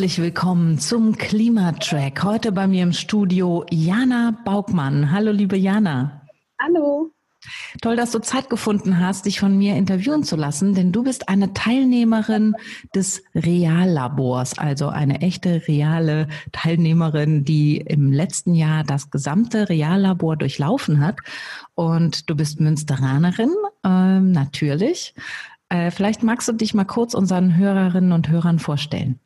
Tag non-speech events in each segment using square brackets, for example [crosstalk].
Herzlich willkommen zum Klimatrack. Heute bei mir im Studio Jana Baugmann. Hallo, liebe Jana. Hallo. Toll, dass du Zeit gefunden hast, dich von mir interviewen zu lassen, denn du bist eine Teilnehmerin des Reallabors, also eine echte reale Teilnehmerin, die im letzten Jahr das gesamte Reallabor durchlaufen hat. Und du bist Münsteranerin, ähm, natürlich. Äh, vielleicht magst du dich mal kurz unseren Hörerinnen und Hörern vorstellen.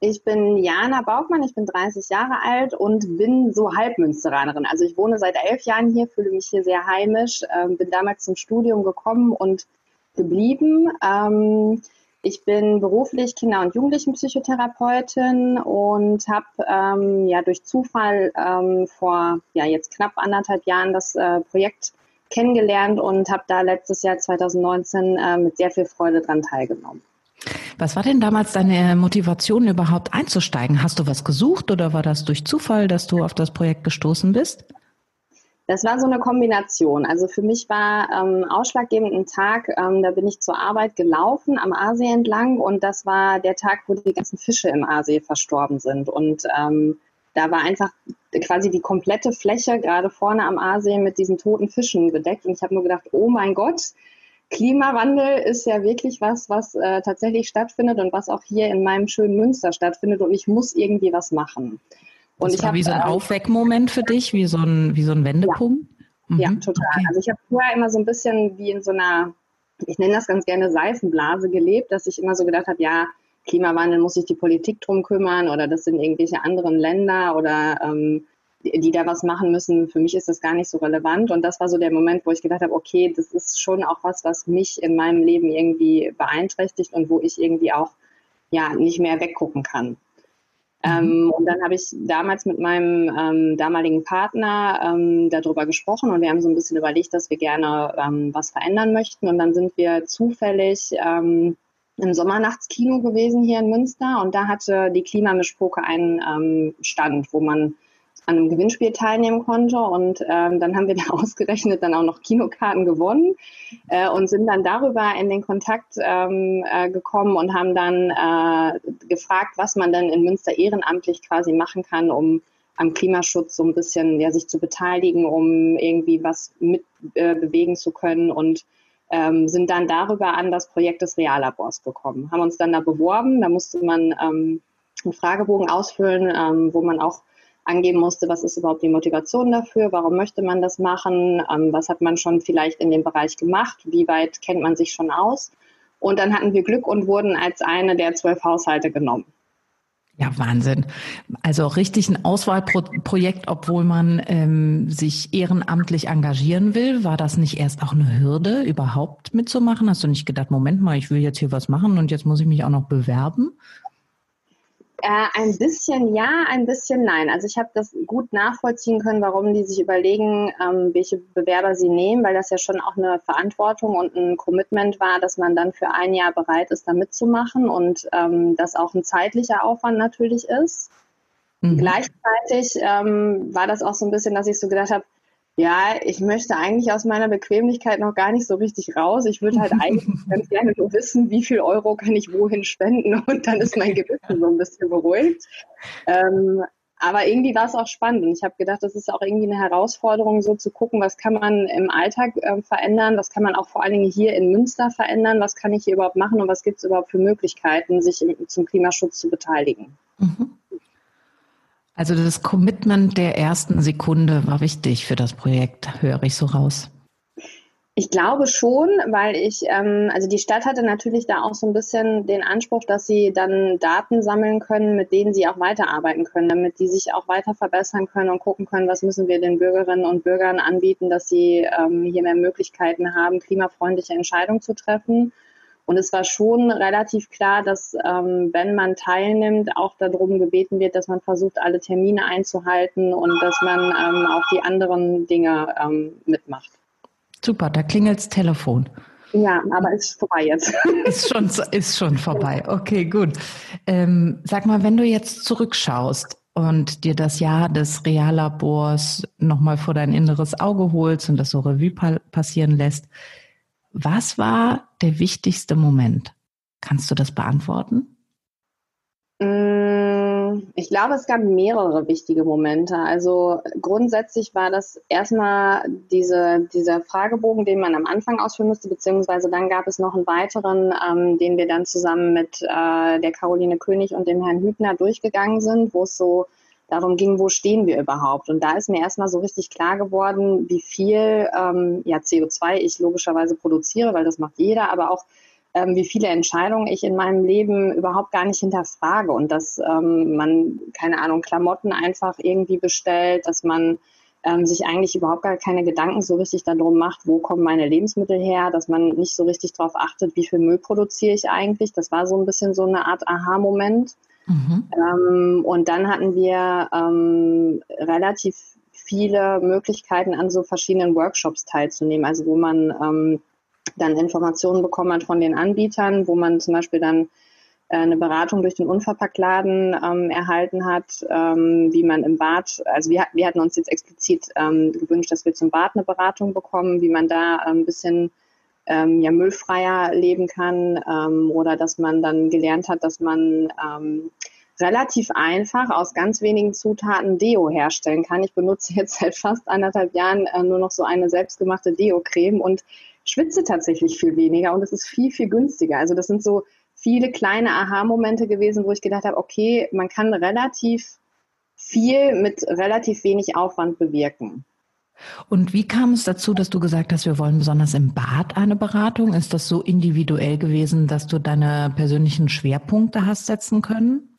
Ich bin Jana Baugmann, ich bin 30 Jahre alt und bin so Halbmünsteranerin. Also ich wohne seit elf Jahren hier, fühle mich hier sehr heimisch, ähm, bin damals zum Studium gekommen und geblieben. Ähm, ich bin beruflich Kinder- und Jugendlichenpsychotherapeutin und habe ähm, ja durch Zufall ähm, vor ja jetzt knapp anderthalb Jahren das äh, Projekt kennengelernt und habe da letztes Jahr 2019 äh, mit sehr viel Freude dran teilgenommen. Was war denn damals deine Motivation, überhaupt einzusteigen? Hast du was gesucht oder war das durch Zufall, dass du auf das Projekt gestoßen bist? Das war so eine Kombination. Also für mich war ähm, ausschlaggebend ein Tag, ähm, da bin ich zur Arbeit gelaufen am Aasee entlang und das war der Tag, wo die ganzen Fische im Aasee verstorben sind. Und ähm, da war einfach quasi die komplette Fläche gerade vorne am Aasee mit diesen toten Fischen bedeckt. Und ich habe nur gedacht, oh mein Gott, Klimawandel ist ja wirklich was, was äh, tatsächlich stattfindet und was auch hier in meinem schönen Münster stattfindet und ich muss irgendwie was machen. Und das ich war hab, wie so ein äh, Aufweckmoment für dich, wie so ein, wie so ein Wendepunkt? Ja, mhm. ja total. Okay. Also ich habe vorher immer so ein bisschen wie in so einer, ich nenne das ganz gerne Seifenblase gelebt, dass ich immer so gedacht habe, ja, Klimawandel muss sich die Politik drum kümmern oder das sind irgendwelche anderen Länder oder ähm, die da was machen müssen. Für mich ist das gar nicht so relevant. Und das war so der Moment, wo ich gedacht habe, okay, das ist schon auch was, was mich in meinem Leben irgendwie beeinträchtigt und wo ich irgendwie auch ja nicht mehr weggucken kann. Mhm. Ähm, und dann habe ich damals mit meinem ähm, damaligen Partner ähm, darüber gesprochen und wir haben so ein bisschen überlegt, dass wir gerne ähm, was verändern möchten. Und dann sind wir zufällig ähm, im Sommernachtskino gewesen hier in Münster und da hatte die Klimamischpoke einen ähm, Stand, wo man an einem Gewinnspiel teilnehmen konnte. Und ähm, dann haben wir da [laughs] ausgerechnet dann auch noch Kinokarten gewonnen äh, und sind dann darüber in den Kontakt ähm, äh, gekommen und haben dann äh, gefragt, was man denn in Münster ehrenamtlich quasi machen kann, um am Klimaschutz so ein bisschen ja, sich zu beteiligen, um irgendwie was mitbewegen äh, zu können und ähm, sind dann darüber an das Projekt des Reallabors gekommen. Haben uns dann da beworben, da musste man ähm, einen Fragebogen ausfüllen, ähm, wo man auch angeben musste, was ist überhaupt die Motivation dafür, warum möchte man das machen, ähm, was hat man schon vielleicht in dem Bereich gemacht, wie weit kennt man sich schon aus. Und dann hatten wir Glück und wurden als eine der zwölf Haushalte genommen. Ja, Wahnsinn. Also richtig ein Auswahlprojekt, obwohl man ähm, sich ehrenamtlich engagieren will. War das nicht erst auch eine Hürde, überhaupt mitzumachen? Hast du nicht gedacht, Moment mal, ich will jetzt hier was machen und jetzt muss ich mich auch noch bewerben? Äh, ein bisschen ja, ein bisschen nein. Also ich habe das gut nachvollziehen können, warum die sich überlegen, ähm, welche Bewerber sie nehmen, weil das ja schon auch eine Verantwortung und ein Commitment war, dass man dann für ein Jahr bereit ist, da mitzumachen und ähm, das auch ein zeitlicher Aufwand natürlich ist. Mhm. Gleichzeitig ähm, war das auch so ein bisschen, dass ich so gedacht habe, ja, ich möchte eigentlich aus meiner Bequemlichkeit noch gar nicht so richtig raus. Ich würde halt eigentlich [laughs] ganz gerne nur wissen, wie viel Euro kann ich wohin spenden [laughs] und dann ist mein Gewissen so ein bisschen beruhigt. Ähm, aber irgendwie war es auch spannend und ich habe gedacht, das ist auch irgendwie eine Herausforderung, so zu gucken, was kann man im Alltag äh, verändern, was kann man auch vor allen Dingen hier in Münster verändern, was kann ich hier überhaupt machen und was gibt es überhaupt für Möglichkeiten, sich im, zum Klimaschutz zu beteiligen. Mhm. Also das Commitment der ersten Sekunde war wichtig für das Projekt, höre ich so raus. Ich glaube schon, weil ich, ähm, also die Stadt hatte natürlich da auch so ein bisschen den Anspruch, dass sie dann Daten sammeln können, mit denen sie auch weiterarbeiten können, damit die sich auch weiter verbessern können und gucken können, was müssen wir den Bürgerinnen und Bürgern anbieten, dass sie ähm, hier mehr Möglichkeiten haben, klimafreundliche Entscheidungen zu treffen. Und es war schon relativ klar, dass ähm, wenn man teilnimmt, auch darum gebeten wird, dass man versucht, alle Termine einzuhalten und dass man ähm, auch die anderen Dinge ähm, mitmacht. Super, da klingelt's Telefon. Ja, aber ist vorbei jetzt. [laughs] Ist schon, ist schon vorbei. Okay, gut. Ähm, sag mal, wenn du jetzt zurückschaust und dir das Jahr des Reallabors nochmal vor dein inneres Auge holst und das so Revue passieren lässt, was war der wichtigste Moment? Kannst du das beantworten? Mm, Ich glaube, es gab mehrere wichtige Momente. Also grundsätzlich war das erstmal diese, dieser Fragebogen, den man am Anfang ausführen musste, beziehungsweise dann gab es noch einen weiteren, ähm, den wir dann zusammen mit äh, der Caroline König und dem Herrn Hübner durchgegangen sind, wo es so darum ging, wo stehen wir überhaupt. Und da ist mir erstmal so richtig klar geworden, wie viel ähm, ja, CO2 ich logischerweise produziere, weil das macht jeder, aber auch ähm, wie viele Entscheidungen ich in meinem Leben überhaupt gar nicht hinterfrage und dass ähm, man, keine Ahnung, Klamotten einfach irgendwie bestellt, dass man ähm, sich eigentlich überhaupt gar keine Gedanken so richtig darum macht, wo kommen meine Lebensmittel her, dass man nicht so richtig darauf achtet, wie viel Müll produziere ich eigentlich. Das war so ein bisschen so eine Art Aha-Moment. Mhm. Ähm, und dann hatten wir ähm, relativ viele Möglichkeiten, an so verschiedenen Workshops teilzunehmen, also wo man ähm, dann Informationen bekommen hat von den Anbietern, wo man zum Beispiel dann äh, eine Beratung durch den Unverpacktladen ähm, erhalten hat, ähm, wie man im Bad, also wir, wir hatten uns jetzt explizit ähm, gewünscht, dass wir zum Bad eine Beratung bekommen, wie man da ein bisschen ähm, ja, müllfreier leben kann ähm, oder dass man dann gelernt hat, dass man ähm, relativ einfach aus ganz wenigen Zutaten Deo herstellen kann. Ich benutze jetzt seit fast anderthalb Jahren äh, nur noch so eine selbstgemachte Deo-Creme und schwitze tatsächlich viel weniger und es ist viel, viel günstiger. Also das sind so viele kleine Aha-Momente gewesen, wo ich gedacht habe, okay, man kann relativ viel mit relativ wenig Aufwand bewirken. Und wie kam es dazu, dass du gesagt hast, wir wollen besonders im Bad eine Beratung? Ist das so individuell gewesen, dass du deine persönlichen Schwerpunkte hast setzen können?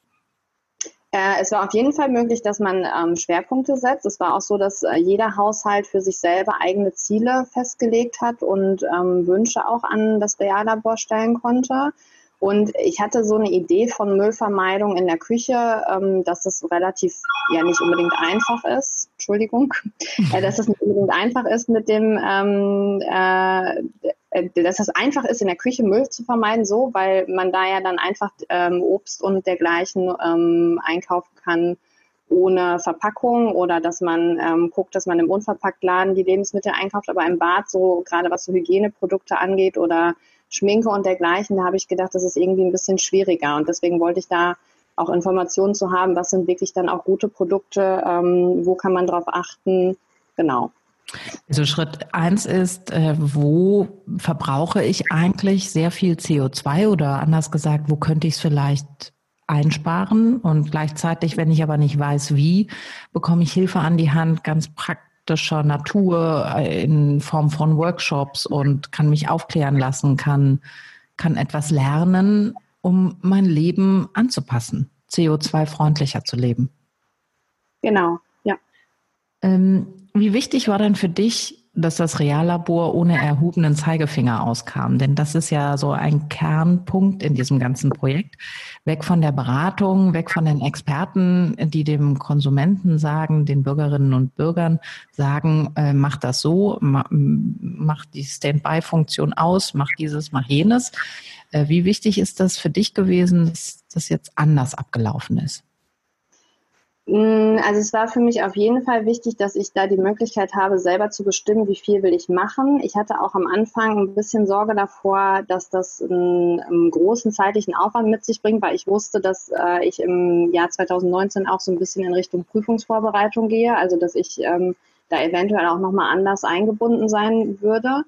Äh, es war auf jeden Fall möglich, dass man ähm, Schwerpunkte setzt. Es war auch so, dass äh, jeder Haushalt für sich selber eigene Ziele festgelegt hat und ähm, Wünsche auch an das Reallabor stellen konnte. Und ich hatte so eine Idee von Müllvermeidung in der Küche, ähm, dass das relativ, ja nicht unbedingt einfach ist, Entschuldigung, [laughs] äh, dass es nicht unbedingt einfach ist mit dem, ähm, äh, äh, dass es einfach ist, in der Küche Müll zu vermeiden, so, weil man da ja dann einfach ähm, Obst und dergleichen ähm, einkaufen kann ohne Verpackung oder dass man ähm, guckt, dass man im Unverpacktladen die Lebensmittel einkauft, aber im Bad so gerade was so Hygieneprodukte angeht oder Schminke und dergleichen, da habe ich gedacht, das ist irgendwie ein bisschen schwieriger. Und deswegen wollte ich da auch Informationen zu haben, was sind wirklich dann auch gute Produkte, ähm, wo kann man drauf achten. Genau. Also Schritt eins ist, äh, wo verbrauche ich eigentlich sehr viel CO2 oder anders gesagt, wo könnte ich es vielleicht einsparen? Und gleichzeitig, wenn ich aber nicht weiß, wie, bekomme ich Hilfe an die Hand, ganz praktisch praktischer Natur äh, in Form von Workshops und kann mich aufklären lassen, kann, kann etwas lernen, um mein Leben anzupassen, CO2-freundlicher zu leben. Genau, ja. Ähm, wie wichtig war denn für dich dass das Reallabor ohne erhobenen Zeigefinger auskam. Denn das ist ja so ein Kernpunkt in diesem ganzen Projekt. Weg von der Beratung, weg von den Experten, die dem Konsumenten sagen, den Bürgerinnen und Bürgern sagen, äh, mach das so, mach, mach die Standby-Funktion aus, mach dieses, mach jenes. Äh, wie wichtig ist das für dich gewesen, dass das jetzt anders abgelaufen ist? Mm, also es war für mich auf jeden Fall wichtig, dass ich da die Möglichkeit habe, selber zu bestimmen, wie viel will ich machen. Ich hatte auch am Anfang ein bisschen Sorge davor, dass das einen, einen großen zeitlichen Aufwand mit sich bringt, weil ich wusste, dass äh, ich im Jahr 2019 auch so ein bisschen in Richtung Prüfungsvorbereitung gehe, also dass ich ähm, da eventuell auch nochmal anders eingebunden sein würde.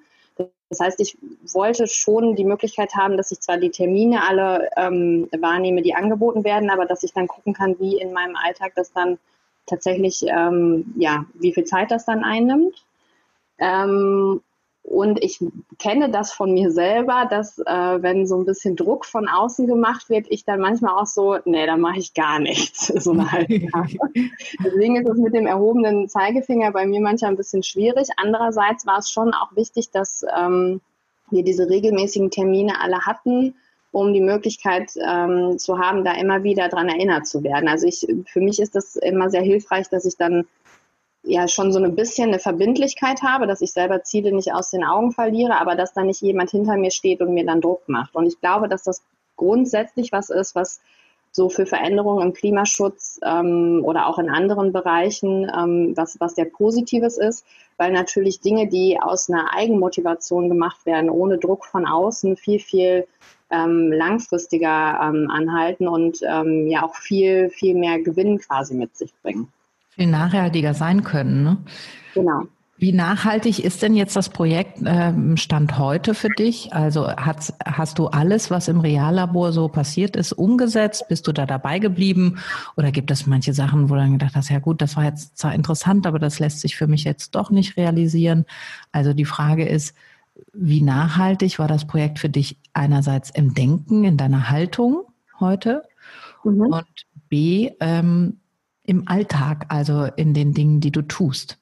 Das heißt, ich wollte schon die Möglichkeit haben, dass ich zwar die Termine alle ähm, wahrnehme, die angeboten werden, aber dass ich dann gucken kann, wie in meinem Alltag das dann tatsächlich, ähm, ja, wie viel Zeit das dann einnimmt. Ähm, und ich kenne das von mir selber, dass äh, wenn so ein bisschen Druck von außen gemacht wird, ich dann manchmal auch so, nee, da mache ich gar nichts. [laughs] so eine halbe [laughs] Deswegen ist es mit dem erhobenen Zeigefinger bei mir manchmal ein bisschen schwierig. Andererseits war es schon auch wichtig, dass ähm, wir diese regelmäßigen Termine alle hatten, um die Möglichkeit ähm, zu haben, da immer wieder dran erinnert zu werden. Also ich, für mich ist das immer sehr hilfreich, dass ich dann ja schon so ein bisschen eine Verbindlichkeit habe, dass ich selber Ziele nicht aus den Augen verliere, aber dass da nicht jemand hinter mir steht und mir dann Druck macht. Und ich glaube, dass das grundsätzlich was ist, was so für Veränderungen im Klimaschutz ähm, oder auch in anderen Bereichen ähm, was, was sehr Positives ist, weil natürlich Dinge, die aus einer Eigenmotivation gemacht werden, ohne Druck von außen, viel, viel ähm, langfristiger ähm, anhalten und ähm, ja auch viel, viel mehr Gewinn quasi mit sich bringen. Viel nachhaltiger sein können, ne? Genau. Wie nachhaltig ist denn jetzt das Projekt ähm, Stand heute für dich? Also hast, hast du alles, was im Reallabor so passiert ist, umgesetzt? Bist du da dabei geblieben? Oder gibt es manche Sachen, wo du dann gedacht hast, ja gut, das war jetzt zwar interessant, aber das lässt sich für mich jetzt doch nicht realisieren? Also die Frage ist, wie nachhaltig war das Projekt für dich einerseits im Denken, in deiner Haltung heute? Mhm. Und B, ähm, im Alltag, also in den Dingen, die du tust?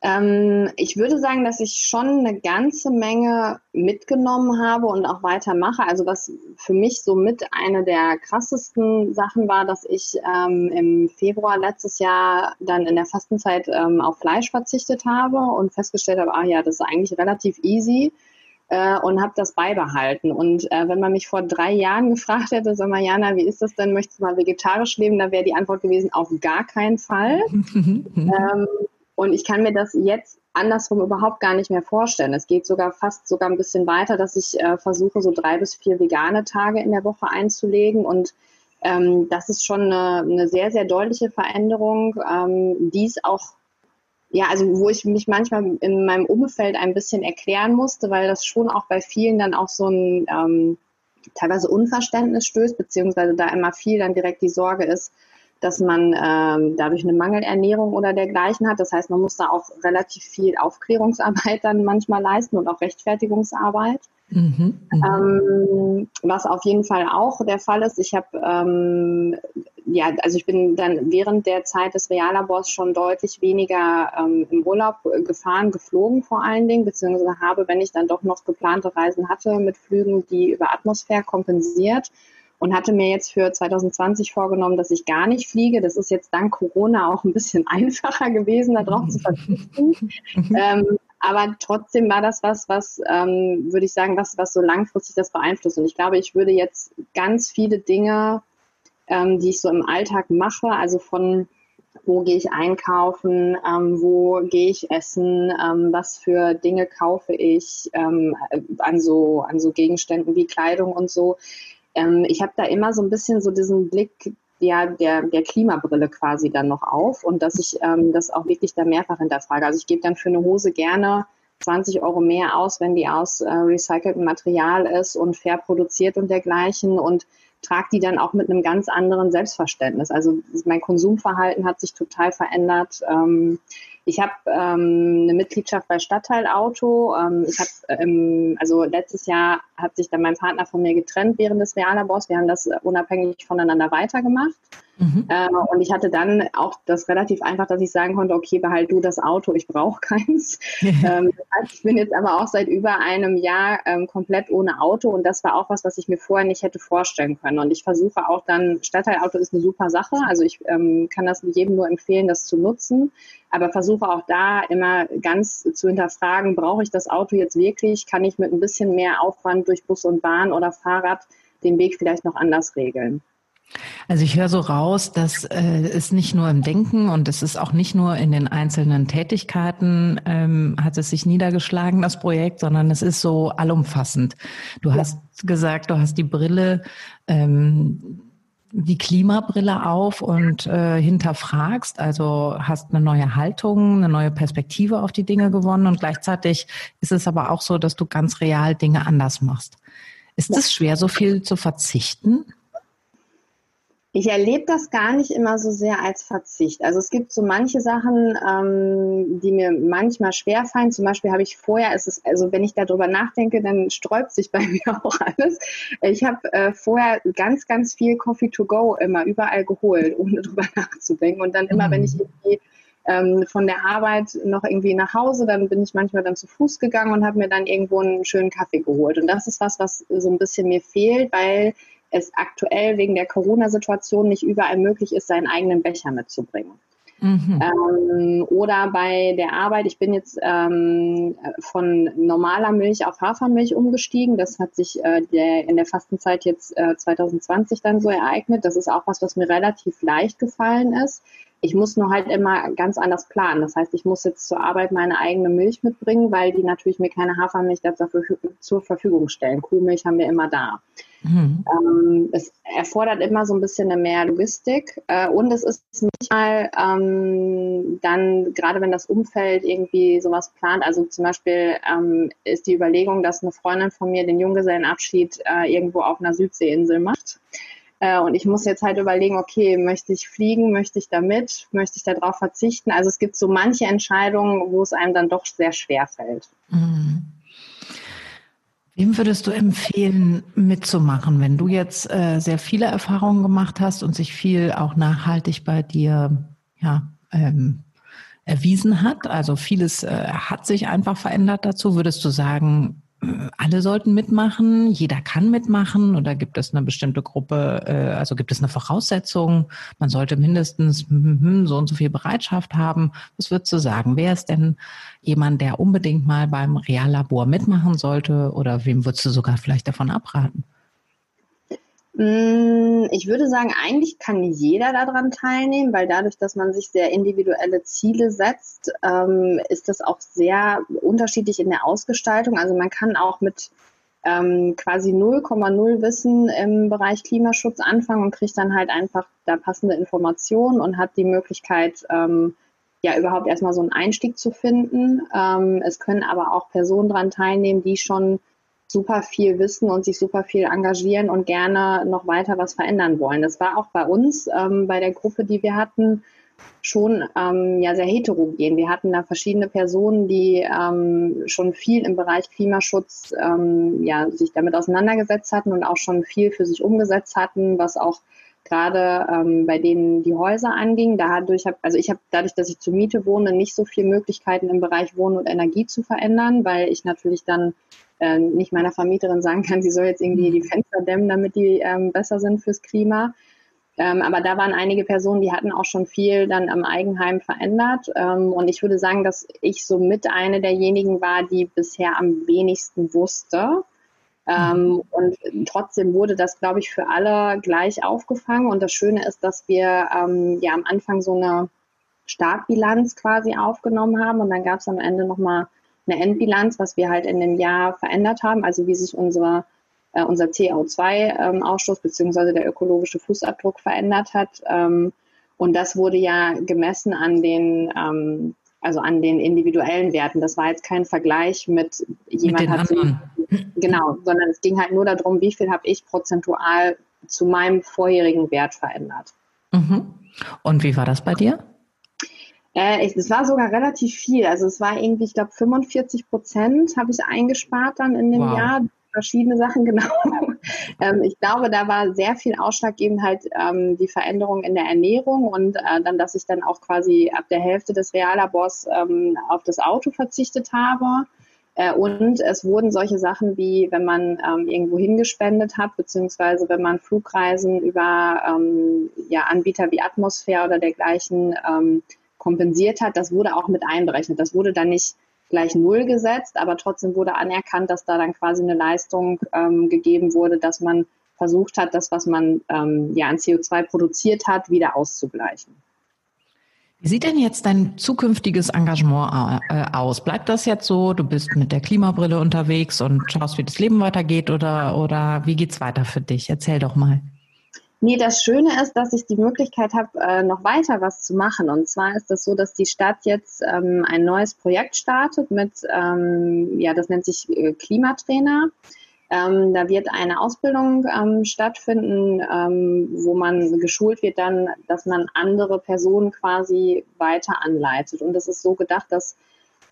Ähm, ich würde sagen, dass ich schon eine ganze Menge mitgenommen habe und auch weitermache. Also was für mich so mit eine der krassesten Sachen war, dass ich ähm, im Februar letztes Jahr dann in der Fastenzeit ähm, auf Fleisch verzichtet habe und festgestellt habe, ah ja, das ist eigentlich relativ easy äh, und habe das beibehalten. Und äh, wenn man mich vor drei Jahren gefragt hätte, sag mal, Jana, wie ist das denn, möchtest du mal vegetarisch leben, da wäre die Antwort gewesen, auf gar keinen Fall. [laughs] ähm, und ich kann mir das jetzt andersrum überhaupt gar nicht mehr vorstellen. Es geht sogar fast sogar ein bisschen weiter, dass ich äh, versuche, so drei bis vier vegane Tage in der Woche einzulegen. Und ähm, das ist schon eine, eine, sehr, sehr deutliche Veränderung, ähm, die es auch, ja, also wo ich mich manchmal in meinem Umfeld ein bisschen erklären musste, weil das schon auch bei vielen dann auch so ein ähm, teilweise Unverständnis stößt, beziehungsweise da immer viel dann direkt die Sorge ist, dass man ähm, dadurch eine Mangelernährung oder dergleichen hat. Das heißt, man muss da auch relativ viel Aufklärungsarbeit dann manchmal leisten und auch Rechtfertigungsarbeit. Mhm, mhm, ähm, was auf jeden Fall auch der Fall ist. Ich habe ähm, ja, also ich bin dann während der Zeit des Reallabors schon deutlich weniger ähm, im Urlaub gefahren, geflogen vor allen Dingen, beziehungsweise habe, wenn ich dann doch noch geplante Reisen hatte, mit Flügen die über Atmosphäre kompensiert und hatte mir jetzt für 2020 vorgenommen, dass ich gar nicht fliege. Das ist jetzt dank Corona auch ein bisschen [laughs] einfacher gewesen, darauf zu verzichten. [laughs] Ähm, aber trotzdem war das was, was, ähm, würde ich sagen, was, was so langfristig das beeinflusst. Und ich glaube, ich würde jetzt ganz viele Dinge, ähm, die ich so im Alltag mache, also von wo gehe ich einkaufen, ähm, wo gehe ich essen, ähm, was für Dinge kaufe ich ähm, an, so, an so Gegenständen wie Kleidung und so, ähm, ich habe da immer so ein bisschen so diesen Blick ja, der, der Klimabrille quasi dann noch auf und dass ich ähm, das auch wirklich da mehrfach hinterfrage. Also ich gebe dann für eine Hose gerne 20 Euro mehr aus, wenn die aus äh, recyceltem Material ist und fair produziert und dergleichen. Und trage die dann auch mit einem ganz anderen Selbstverständnis. Also mein Konsumverhalten hat sich total verändert. Ähm, ich habe ähm, eine Mitgliedschaft bei Stadtteilauto. Ähm, ich habe, also letztes Jahr hat sich dann mein Partner von mir getrennt während des Reallabors. Wir haben das unabhängig voneinander weitergemacht. Mhm. Äh, und ich hatte dann auch das relativ einfach, dass ich sagen konnte, okay, behalt du das Auto, ich brauche [laughs] keins. ähm, ich bin jetzt aber auch seit über einem Jahr ähm, komplett ohne Auto und das war auch was, was ich mir vorher nicht hätte vorstellen können. Und ich versuche auch dann, Stadtteilauto ist eine super Sache, also ich ähm, kann das jedem nur empfehlen, das zu nutzen, aber versuche auch da immer ganz zu hinterfragen, brauche ich das Auto jetzt wirklich? Kann ich mit ein bisschen mehr Aufwand durch Bus und Bahn oder Fahrrad den Weg vielleicht noch anders regeln? Also ich höre so raus, dass äh, es nicht nur im Denken und es ist auch nicht nur in den einzelnen Tätigkeiten ähm, hat es sich niedergeschlagen, das Projekt, sondern es ist so allumfassend. Du ja. hast gesagt, du hast die Brille, ähm, die Klimabrille auf und äh, hinterfragst, also hast eine neue Haltung, eine neue Perspektive auf die Dinge gewonnen und gleichzeitig ist es aber auch so, dass du ganz real Dinge anders machst. Ist es ja. schwer, so viel zu verzichten? Ich erlebe das gar nicht immer so sehr als Verzicht. Also es gibt so manche Sachen, ähm, die mir manchmal schwerfallen. Zum Beispiel habe ich vorher, ist es, also wenn ich darüber nachdenke, dann sträubt sich bei [laughs] mir auch alles. Ich habe äh, vorher ganz, ganz viel Coffee to go immer überall geholt, ohne [laughs] drüber nachzudenken. Und dann immer, mhm. wenn ich irgendwie ähm, von der Arbeit noch irgendwie nach Hause, dann bin ich manchmal dann zu Fuß gegangen und habe mir dann irgendwo einen schönen Kaffee geholt. Und das ist was, was so ein bisschen mir fehlt, weil es aktuell wegen der Corona-Situation nicht überall möglich ist, seinen eigenen Becher mitzubringen. Mhm. Ähm, oder bei der Arbeit, ich bin jetzt ähm, von normaler Milch auf Hafermilch umgestiegen. Das hat sich äh, der, in der Fastenzeit jetzt äh, 2020 dann so ereignet. Das ist auch was, was mir relativ leicht gefallen ist. Ich muss nur halt immer ganz anders planen. Das heißt, ich muss jetzt zur Arbeit meine eigene Milch mitbringen, weil die natürlich mir keine Hafermilch dafür zur Verfügung stellen. Kuhmilch haben wir immer da. Mhm. Ähm, es erfordert immer so ein bisschen mehr Logistik äh, und es ist manchmal ähm, dann, gerade wenn das Umfeld irgendwie sowas plant, also zum Beispiel ähm, ist die Überlegung, dass eine Freundin von mir den Junggesellenabschied äh, irgendwo auf einer Südseeinsel macht. Äh, und ich muss jetzt halt überlegen, okay, möchte ich fliegen, möchte ich da mit, möchte ich darauf verzichten? Also es gibt so manche Entscheidungen, wo es einem dann doch sehr schwer fällt. Mhm. Wem würdest du empfehlen, mitzumachen, wenn du jetzt äh, sehr viele Erfahrungen gemacht hast und sich viel auch nachhaltig bei dir ja, ähm, erwiesen hat? Also vieles äh, hat sich einfach verändert dazu. Würdest du sagen, alle sollten mitmachen, jeder kann mitmachen oder gibt es eine bestimmte Gruppe, äh, also gibt es eine Voraussetzung, man sollte mindestens hm, hm, so und so viel Bereitschaft haben. Was würdest du sagen? Wer ist denn jemand, der unbedingt mal beim Reallabor mitmachen sollte oder wem würdest du sogar vielleicht davon abraten? Mm, ich würde sagen, eigentlich kann jeder daran teilnehmen, weil dadurch, dass man sich sehr individuelle Ziele setzt, ähm, ist das auch sehr unterschiedlich in der Ausgestaltung. Also man kann auch mit ähm, quasi 0,0 Wissen im Bereich Klimaschutz anfangen und kriegt dann halt einfach da passende Informationen und hat die Möglichkeit, ähm, ja überhaupt erstmal so einen Einstieg zu finden. Es können aber auch Personen daran teilnehmen, die schon super viel wissen und sich super viel engagieren und gerne noch weiter was verändern wollen. Das war auch bei uns, ähm, bei der Gruppe, die wir hatten, schon ähm, ja sehr heterogen. Wir hatten da verschiedene Personen, die ähm, schon viel im Bereich Klimaschutz ähm, ja, sich damit auseinandergesetzt hatten und auch schon viel für sich umgesetzt hatten, was auch gerade ähm, bei denen die Häuser anging. Dadurch hab, also ich habe dadurch, dass ich zur Miete wohne, nicht so viele Möglichkeiten im Bereich Wohnen und Energie zu verändern, weil ich natürlich dann äh, nicht meiner Vermieterin sagen kann, sie soll jetzt irgendwie die Fenster dämmen, damit die ähm, besser sind fürs Klima. Ähm, aber da waren einige Personen, die hatten auch schon viel dann am Eigenheim verändert. Ähm, und ich würde sagen, dass ich so mit eine derjenigen war, die bisher am wenigsten wusste. Ähm, mhm. und trotzdem wurde das, glaube ich, für alle gleich aufgefangen. Und das Schöne ist, dass wir ähm, ja am Anfang so eine Startbilanz quasi aufgenommen haben. Und dann gab es am Ende nochmal eine Endbilanz, was wir halt in dem Jahr verändert haben, also wie sich unsere, äh, unser CO2-Ausstoß ähm, beziehungsweise der ökologische Fußabdruck verändert hat. Ähm, und das wurde ja gemessen an den, ähm, also an den individuellen Werten. Das war jetzt kein Vergleich mit jemand mit hat genau, sondern es ging halt nur darum, wie viel habe ich prozentual zu meinem vorherigen Wert verändert. Mhm. Und wie war das bei dir? Äh, es war sogar relativ viel. Also es war irgendwie, ich glaube, 45 Prozent habe ich eingespart dann in dem wow. Jahr. Verschiedene Sachen, [laughs] genau. ähm, ich glaube, da war sehr viel ausschlaggebend halt ähm, die Veränderung in der Ernährung und äh, dann, dass ich dann auch quasi ab der Hälfte des Reallabors ähm, auf das Auto verzichtet habe. Äh, und es wurden solche Sachen wie, wenn man ähm, irgendwo hingespendet hat, beziehungsweise wenn man Flugreisen über ähm, ja, Anbieter wie Atmosphäre oder dergleichen ähm, kompensiert hat, das wurde auch mit einberechnet. Das wurde dann nicht gleich null gesetzt, aber trotzdem wurde anerkannt, dass da dann quasi eine Leistung ähm, gegeben wurde, dass man versucht hat, das, was man ähm, ja an CO2 produziert hat, wieder auszugleichen. Wie sieht denn jetzt dein zukünftiges Engagement äh, aus? Bleibt das jetzt so? Du bist mit der Klimabrille unterwegs und schaust, wie das Leben weitergeht oder, oder wie geht's weiter für dich? Erzähl doch mal. Nee, das Schöne ist, dass ich die Möglichkeit habe, äh, noch weiter was zu machen. Und zwar ist das so, dass die Stadt jetzt ähm, ein neues Projekt startet mit, ähm, ja, das nennt sich äh, Klimatrainer. Ähm, da wird eine Ausbildung ähm, stattfinden, ähm, wo man geschult wird dann, dass man andere Personen quasi weiter anleitet. Und das ist so gedacht, dass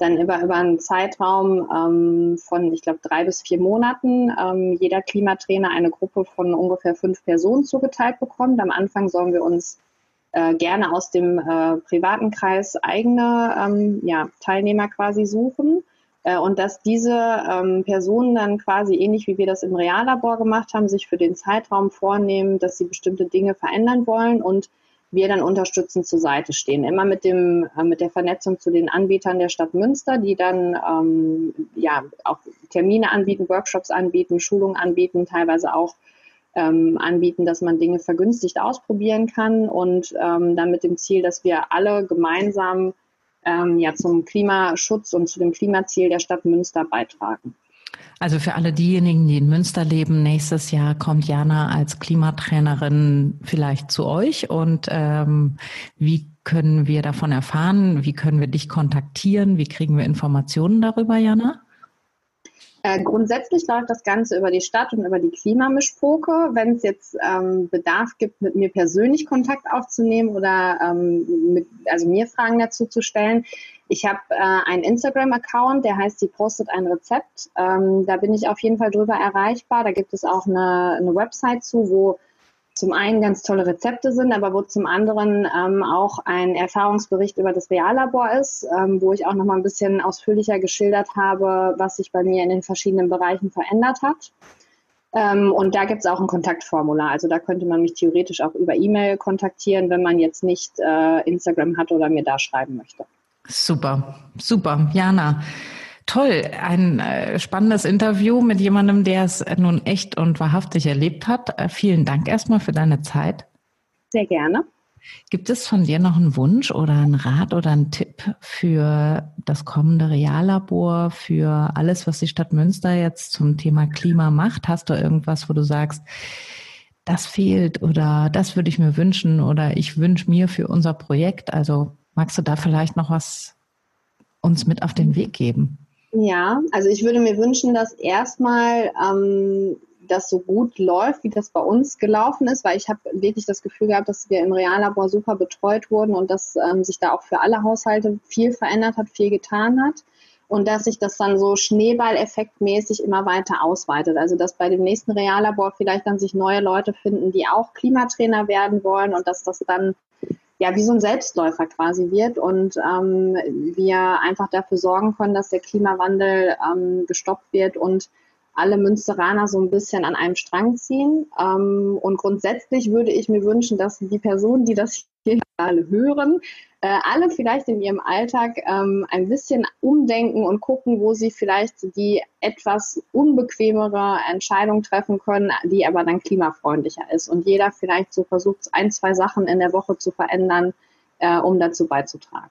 dann über, über einen Zeitraum ähm, von, ich glaube, drei bis vier Monaten ähm, jeder Klimatrainer eine Gruppe von ungefähr fünf Personen zugeteilt bekommt. Am Anfang sollen wir uns äh, gerne aus dem äh, privaten Kreis eigene ähm, ja, Teilnehmer quasi suchen. Äh, und dass diese ähm, Personen dann quasi ähnlich wie wir das im Reallabor gemacht haben, sich für den Zeitraum vornehmen, dass sie bestimmte Dinge verändern wollen und wir dann unterstützend zur Seite stehen. Immer mit dem, äh, mit der Vernetzung zu den Anbietern der Stadt Münster, die dann ähm, ja auch Termine anbieten, Workshops anbieten, Schulungen anbieten, teilweise auch ähm, anbieten, dass man Dinge vergünstigt ausprobieren kann und ähm, dann mit dem Ziel, dass wir alle gemeinsam ähm, ja zum Klimaschutz und zu dem Klimaziel der Stadt Münster beitragen. Also für alle diejenigen, die in Münster leben, nächstes Jahr kommt Jana als Klimatrainerin vielleicht zu euch. Und ähm, wie können wir davon erfahren? Wie können wir dich kontaktieren? Wie kriegen wir Informationen darüber, Jana? Äh, grundsätzlich läuft das Ganze über die Stadt und über die Klimamischpoke. Wenn es jetzt ähm, Bedarf gibt, mit mir persönlich Kontakt aufzunehmen oder ähm, mit, also mir Fragen dazu zu stellen, ich habe äh, einen Instagram-Account, der heißt, sie postet ein Rezept. Ähm, da bin ich auf jeden Fall drüber erreichbar. Da gibt es auch eine, eine Website zu, wo zum einen ganz tolle Rezepte sind, aber wo zum anderen ähm, auch ein Erfahrungsbericht über das Reallabor ist, ähm, wo ich auch noch mal ein bisschen ausführlicher geschildert habe, was sich bei mir in den verschiedenen Bereichen verändert hat. Ähm, und da gibt es auch ein Kontaktformular. Also da könnte man mich theoretisch auch über E-Mail kontaktieren, wenn man jetzt nicht äh, Instagram hat oder mir da schreiben möchte. Super, super. Jana, Toll, ein äh, spannendes Interview mit jemandem, der es nun echt und wahrhaftig erlebt hat. Äh, vielen Dank erstmal für deine Zeit. Sehr gerne. Gibt es von dir noch einen Wunsch oder einen Rat oder einen Tipp für das kommende Reallabor, für alles, was die Stadt Münster jetzt zum Thema Klima macht? Hast du irgendwas, wo du sagst, das fehlt oder das würde ich mir wünschen oder ich wünsche mir für unser Projekt? Also magst du da vielleicht noch was uns mit auf den Weg geben? Ja, also ich würde mir wünschen, dass erstmal ähm, das so gut läuft, wie das bei uns gelaufen ist, weil ich habe wirklich das Gefühl gehabt, dass wir im Reallabor super betreut wurden und dass ähm, sich da auch für alle Haushalte viel verändert hat, viel getan hat und dass sich das dann so Schneeballeffektmäßig immer weiter ausweitet. Also dass bei dem nächsten Reallabor vielleicht dann sich neue Leute finden, die auch Klimatrainer werden wollen und dass das dann ja wie so ein Selbstläufer quasi wird und ähm, wir einfach dafür sorgen können, dass der Klimawandel ähm, gestoppt wird und alle Münsteraner so ein bisschen an einem Strang ziehen. Ähm, und grundsätzlich würde ich mir wünschen, dass die Personen, die das hier alle hören, äh, alle vielleicht in ihrem Alltag ähm, ein bisschen umdenken und gucken, wo sie vielleicht die etwas unbequemere Entscheidung treffen können, die aber dann klimafreundlicher ist. Und jeder vielleicht so versucht, ein, zwei Sachen in der Woche zu verändern, äh, um dazu beizutragen.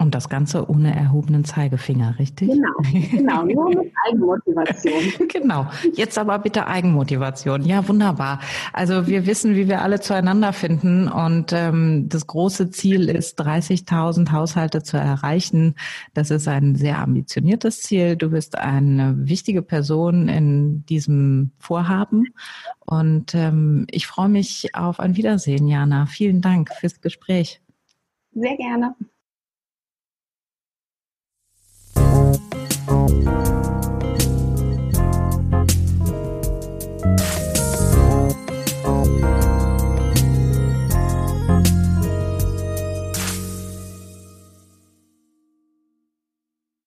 Und das Ganze ohne erhobenen Zeigefinger, richtig? Genau, genau, nur mit [laughs] Eigenmotivation. genau, jetzt aber bitte Eigenmotivation. Ja, wunderbar. Also wir wissen, wie wir alle zueinander finden und ähm, das große Ziel ist, 30.000 Haushalte zu erreichen. Das ist ein sehr ambitioniertes Ziel. Du bist eine wichtige Person in diesem Vorhaben und ähm, ich freue mich auf ein Wiedersehen, Jana. Vielen Dank fürs Gespräch. Sehr gerne.